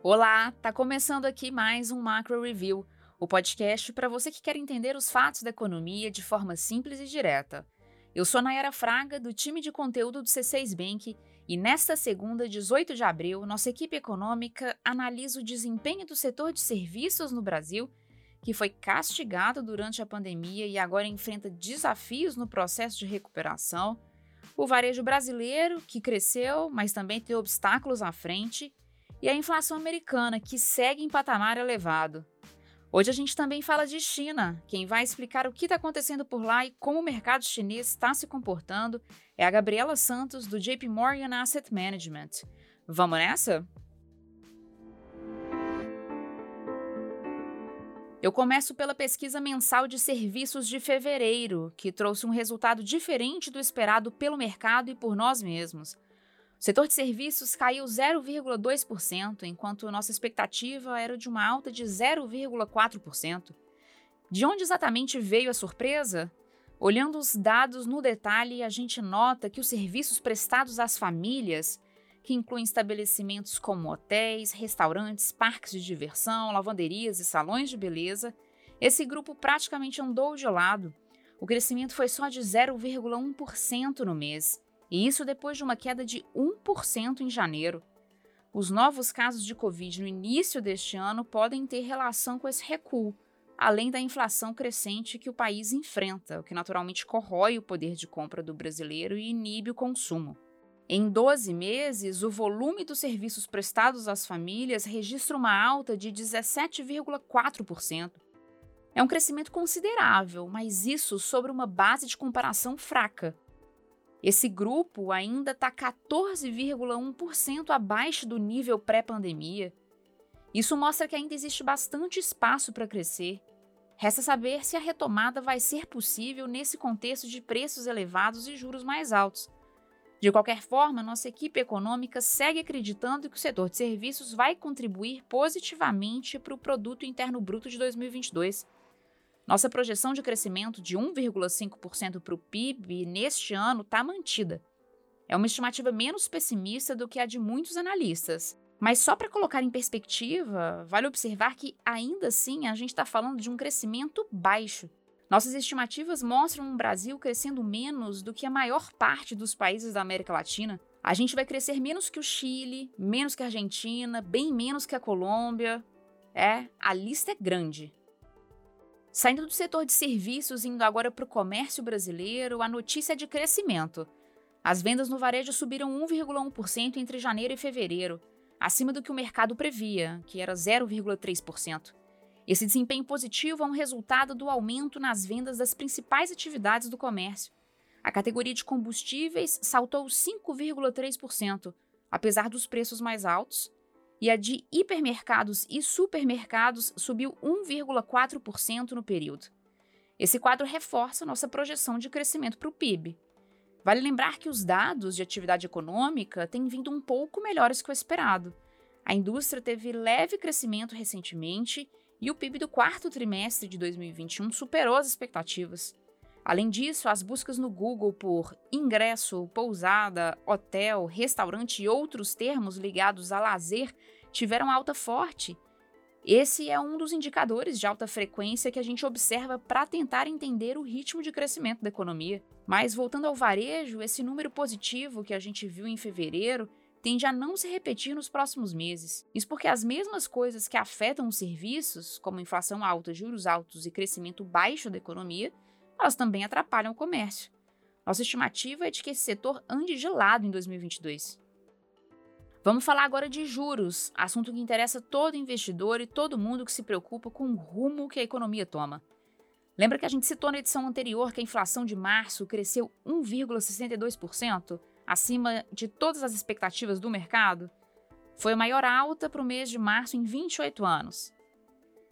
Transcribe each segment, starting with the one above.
Olá, tá começando aqui mais um Macro Review, o podcast para você que quer entender os fatos da economia de forma simples e direta. Eu sou Nayara Fraga, do time de conteúdo do C6 Bank, e nesta segunda, 18 de abril, nossa equipe econômica analisa o desempenho do setor de serviços no Brasil, que foi castigado durante a pandemia e agora enfrenta desafios no processo de recuperação, o varejo brasileiro, que cresceu, mas também tem obstáculos à frente, e a inflação americana, que segue em patamar elevado. Hoje a gente também fala de China. Quem vai explicar o que está acontecendo por lá e como o mercado chinês está se comportando é a Gabriela Santos, do JP Morgan Asset Management. Vamos nessa? Eu começo pela pesquisa mensal de serviços de fevereiro, que trouxe um resultado diferente do esperado pelo mercado e por nós mesmos. O setor de serviços caiu 0,2%, enquanto nossa expectativa era de uma alta de 0,4%. De onde exatamente veio a surpresa? Olhando os dados no detalhe, a gente nota que os serviços prestados às famílias, que incluem estabelecimentos como hotéis, restaurantes, parques de diversão, lavanderias e salões de beleza, esse grupo praticamente andou de lado. O crescimento foi só de 0,1% no mês e isso depois de uma queda de 1% em janeiro. Os novos casos de Covid no início deste ano podem ter relação com esse recuo, além da inflação crescente que o país enfrenta, o que naturalmente corrói o poder de compra do brasileiro e inibe o consumo. Em 12 meses, o volume dos serviços prestados às famílias registra uma alta de 17,4%. É um crescimento considerável, mas isso sobre uma base de comparação fraca, esse grupo ainda está 14,1% abaixo do nível pré-pandemia. Isso mostra que ainda existe bastante espaço para crescer. Resta saber se a retomada vai ser possível nesse contexto de preços elevados e juros mais altos. De qualquer forma, nossa equipe econômica segue acreditando que o setor de serviços vai contribuir positivamente para o Produto Interno Bruto de 2022. Nossa projeção de crescimento de 1,5% para o PIB neste ano está mantida. É uma estimativa menos pessimista do que a de muitos analistas. Mas só para colocar em perspectiva, vale observar que ainda assim a gente está falando de um crescimento baixo. Nossas estimativas mostram um Brasil crescendo menos do que a maior parte dos países da América Latina. A gente vai crescer menos que o Chile, menos que a Argentina, bem menos que a Colômbia. É, a lista é grande. Saindo do setor de serviços e indo agora para o comércio brasileiro, a notícia é de crescimento. As vendas no varejo subiram 1,1% entre janeiro e fevereiro, acima do que o mercado previa, que era 0,3%. Esse desempenho positivo é um resultado do aumento nas vendas das principais atividades do comércio. A categoria de combustíveis saltou 5,3%, apesar dos preços mais altos, e a de hipermercados e supermercados subiu 1,4% no período. Esse quadro reforça nossa projeção de crescimento para o PIB. Vale lembrar que os dados de atividade econômica têm vindo um pouco melhores que o esperado. A indústria teve leve crescimento recentemente e o PIB do quarto trimestre de 2021 superou as expectativas. Além disso, as buscas no Google por ingresso, pousada, hotel, restaurante e outros termos ligados a lazer tiveram alta forte. Esse é um dos indicadores de alta frequência que a gente observa para tentar entender o ritmo de crescimento da economia. Mas voltando ao varejo, esse número positivo que a gente viu em fevereiro tende a não se repetir nos próximos meses. Isso porque as mesmas coisas que afetam os serviços, como inflação alta, juros altos e crescimento baixo da economia, elas também atrapalham o comércio. Nossa estimativa é de que esse setor ande gelado em 2022. Vamos falar agora de juros, assunto que interessa todo investidor e todo mundo que se preocupa com o rumo que a economia toma. Lembra que a gente citou na edição anterior que a inflação de março cresceu 1,62%, acima de todas as expectativas do mercado? Foi a maior alta para o mês de março em 28 anos.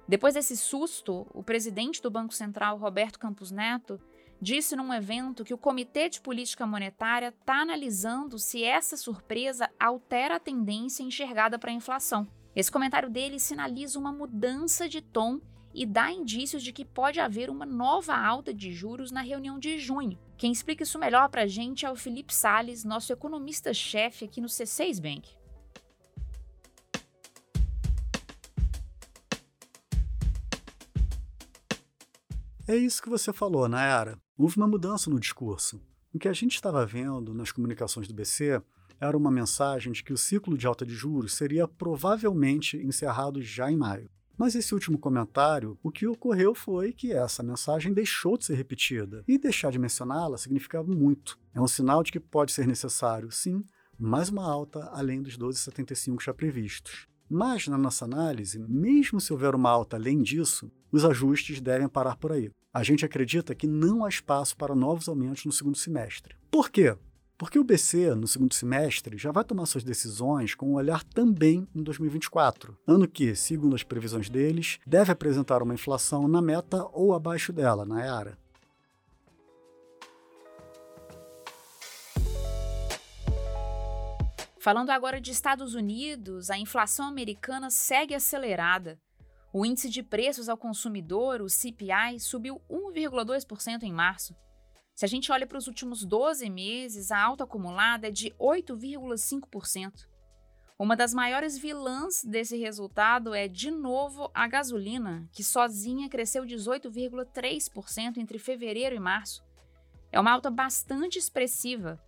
Depois desse susto, o presidente do Banco Central, Roberto Campos Neto, disse num evento que o Comitê de Política Monetária está analisando se essa surpresa altera a tendência enxergada para a inflação. Esse comentário dele sinaliza uma mudança de tom e dá indícios de que pode haver uma nova alta de juros na reunião de junho. Quem explica isso melhor para a gente é o Felipe Sales, nosso economista-chefe aqui no C6 Bank. É isso que você falou, Nayara. Houve uma mudança no discurso. O que a gente estava vendo nas comunicações do BC era uma mensagem de que o ciclo de alta de juros seria provavelmente encerrado já em maio. Mas esse último comentário, o que ocorreu foi que essa mensagem deixou de ser repetida. E deixar de mencioná-la significava muito. É um sinal de que pode ser necessário, sim, mais uma alta além dos 12,75 já previstos. Mas, na nossa análise, mesmo se houver uma alta além disso, os ajustes devem parar por aí. A gente acredita que não há espaço para novos aumentos no segundo semestre. Por quê? Porque o BC, no segundo semestre, já vai tomar suas decisões com um olhar também em 2024, ano que, segundo as previsões deles, deve apresentar uma inflação na meta ou abaixo dela, na EARA. Falando agora de Estados Unidos, a inflação americana segue acelerada. O índice de preços ao consumidor, o CPI, subiu 1,2% em março. Se a gente olha para os últimos 12 meses, a alta acumulada é de 8,5%. Uma das maiores vilãs desse resultado é, de novo, a gasolina, que sozinha cresceu 18,3% entre fevereiro e março. É uma alta bastante expressiva,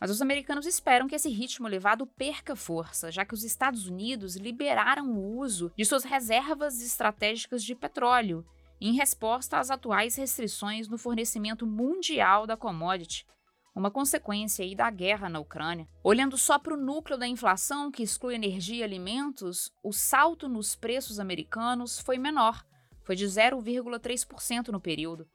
mas os americanos esperam que esse ritmo elevado perca força, já que os Estados Unidos liberaram o uso de suas reservas estratégicas de petróleo, em resposta às atuais restrições no fornecimento mundial da commodity, uma consequência aí da guerra na Ucrânia. Olhando só para o núcleo da inflação, que exclui energia e alimentos, o salto nos preços americanos foi menor, foi de 0,3% no período.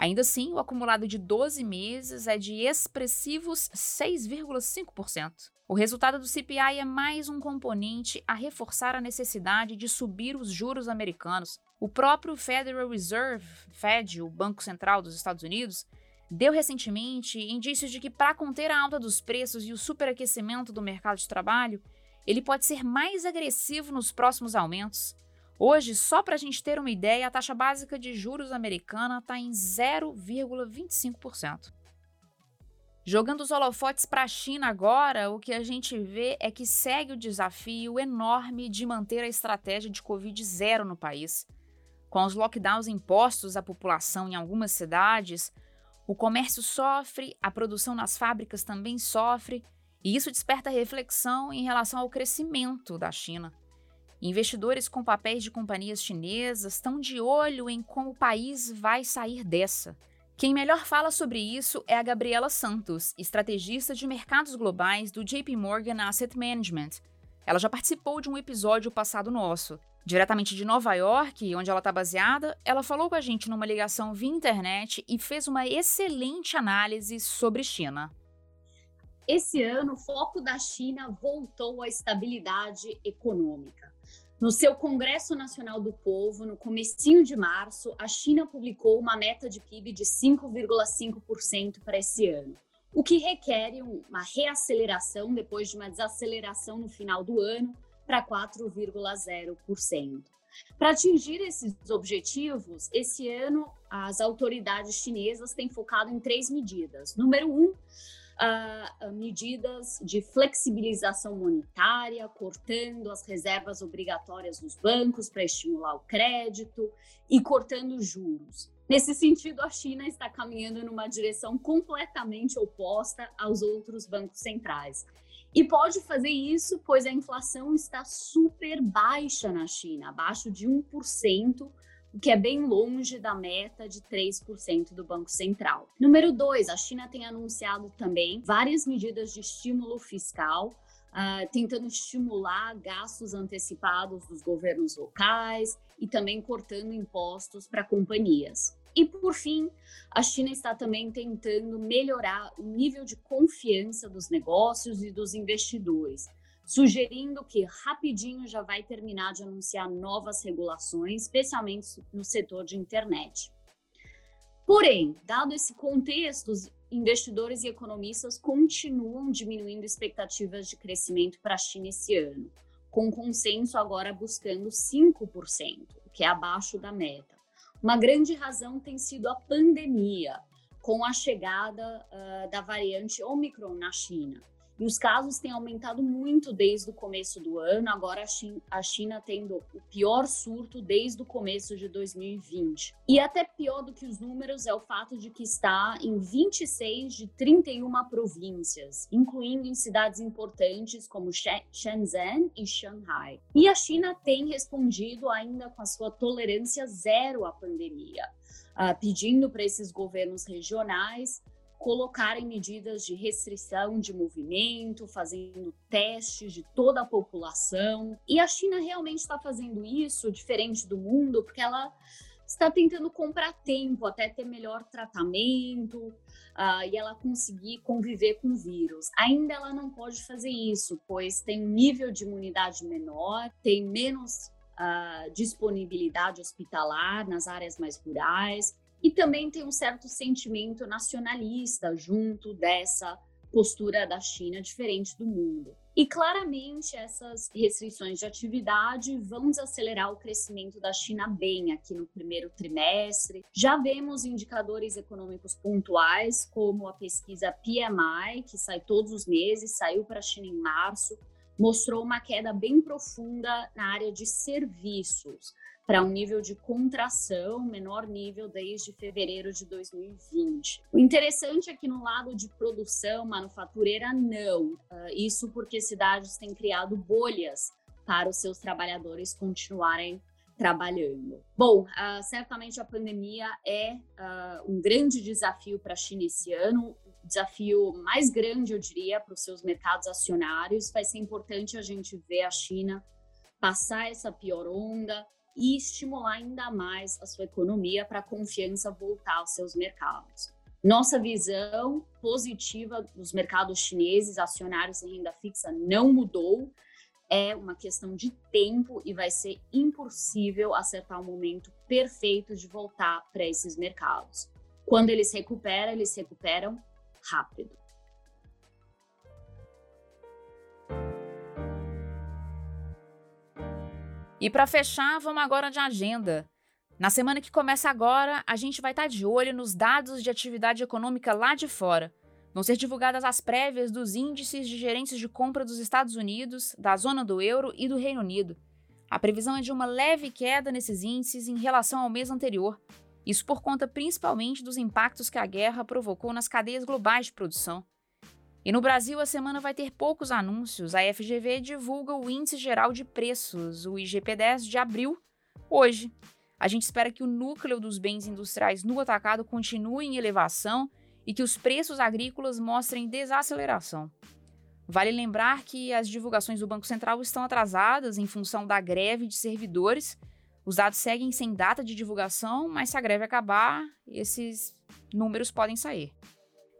Ainda assim, o acumulado de 12 meses é de expressivos 6,5%. O resultado do CPI é mais um componente a reforçar a necessidade de subir os juros americanos. O próprio Federal Reserve, Fed, o Banco Central dos Estados Unidos, deu recentemente indícios de que, para conter a alta dos preços e o superaquecimento do mercado de trabalho, ele pode ser mais agressivo nos próximos aumentos. Hoje, só para a gente ter uma ideia, a taxa básica de juros americana está em 0,25%. Jogando os holofotes para a China agora, o que a gente vê é que segue o desafio enorme de manter a estratégia de Covid zero no país. Com os lockdowns impostos à população em algumas cidades, o comércio sofre, a produção nas fábricas também sofre, e isso desperta reflexão em relação ao crescimento da China. Investidores com papéis de companhias chinesas estão de olho em como o país vai sair dessa. Quem melhor fala sobre isso é a Gabriela Santos, estrategista de mercados globais do JP Morgan Asset Management. Ela já participou de um episódio passado nosso. Diretamente de Nova York, onde ela está baseada, ela falou com a gente numa ligação via internet e fez uma excelente análise sobre China. Esse ano, o foco da China voltou à estabilidade econômica. No seu Congresso Nacional do Povo, no comecinho de março, a China publicou uma meta de PIB de 5,5% para esse ano, o que requer uma reaceleração depois de uma desaceleração no final do ano para 4,0%. Para atingir esses objetivos, esse ano as autoridades chinesas têm focado em três medidas. Número um, uh, medidas de flexibilização monetária, cortando as reservas obrigatórias dos bancos para estimular o crédito e cortando juros. Nesse sentido, a China está caminhando numa direção completamente oposta aos outros bancos centrais. E pode fazer isso, pois a inflação está super baixa na China, abaixo de 1%, o que é bem longe da meta de 3% do Banco Central. Número dois, a China tem anunciado também várias medidas de estímulo fiscal. Uh, tentando estimular gastos antecipados dos governos locais e também cortando impostos para companhias. E por fim, a China está também tentando melhorar o nível de confiança dos negócios e dos investidores, sugerindo que rapidinho já vai terminar de anunciar novas regulações, especialmente no setor de internet. Porém, dado esse contexto, investidores e economistas continuam diminuindo expectativas de crescimento para a China esse ano, com consenso agora buscando 5%, o que é abaixo da meta. Uma grande razão tem sido a pandemia, com a chegada uh, da variante Omicron na China E os casos têm aumentado muito desde o começo do ano, agora a China, tendo o pior surto desde o começo de 2020. E até pior do que os números é o fato de que está em 26 de 31 províncias, incluindo em cidades importantes como Shenzhen e Shanghai. E a China tem respondido ainda com a sua tolerância zero à pandemia, uh, pedindo para esses governos regionais colocarem medidas de restrição de movimento, fazendo testes de toda a população. E a China realmente está fazendo isso, diferente do mundo, porque ela está tentando comprar tempo até ter melhor tratamento uh, e ela conseguir conviver com o vírus. Ainda ela não pode fazer isso, pois tem um nível de imunidade menor, tem menos uh, disponibilidade hospitalar nas áreas mais rurais e também tem um certo sentimento nacionalista junto dessa postura da China diferente do mundo. E claramente essas restrições de atividade vão desacelerar o crescimento da China bem aqui no primeiro trimestre. Já vemos indicadores econômicos pontuais, como a pesquisa PMI, que sai todos os meses, saiu para a China em março, mostrou uma queda bem profunda na área de serviços para um nível de contração, menor nível desde fevereiro de 2020. O interessante é que no lado de produção manufatureira, não. Uh, isso porque cidades têm criado bolhas para os seus trabalhadores continuarem trabalhando. Bom, uh, certamente a pandemia é uh, um grande desafio para a China esse ano, desafio mais grande, eu diria, para os seus mercados acionários. Vai ser importante a gente ver a China passar essa pior onda, e estimular ainda mais a sua economia para a confiança voltar aos seus mercados. Nossa visão positiva dos mercados chineses acionários em renda fixa não mudou. É uma questão de tempo e vai ser impossível acertar o momento perfeito de voltar para esses mercados. Quando eles recuperam, eles recuperam rápido. E para fechar, vamos agora de agenda. Na semana que começa agora, a gente vai estar tá de olho nos dados de atividade econômica lá de fora. Vão ser divulgadas as prévias dos índices de gerentes de compra dos Estados Unidos, da zona do euro e do Reino Unido. A previsão é de uma leve queda nesses índices em relação ao mês anterior. Isso por conta principalmente dos impactos que a guerra provocou nas cadeias globais de produção. E no Brasil, a semana vai ter poucos anúncios. A FGV divulga o Índice Geral de Preços, o IGP-10, de abril, hoje. A gente espera que o núcleo dos bens industriais no atacado continue em elevação e que os preços agrícolas mostrem desaceleração. Vale lembrar que as divulgações do Banco Central estão atrasadas em função da greve de servidores. Os dados seguem sem data de divulgação, mas se a greve acabar, esses números podem sair.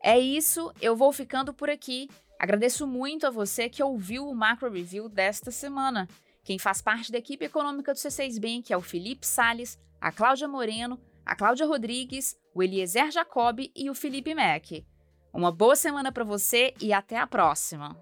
É isso, eu vou ficando por aqui. Agradeço muito a você que ouviu o Macro Review desta semana. Quem faz parte da equipe econômica do C6 Bank é o Felipe Sales, a Cláudia Moreno, a Cláudia Rodrigues, o Eliezer Jacob e o Felipe Mack. Uma boa semana para você e até a próxima!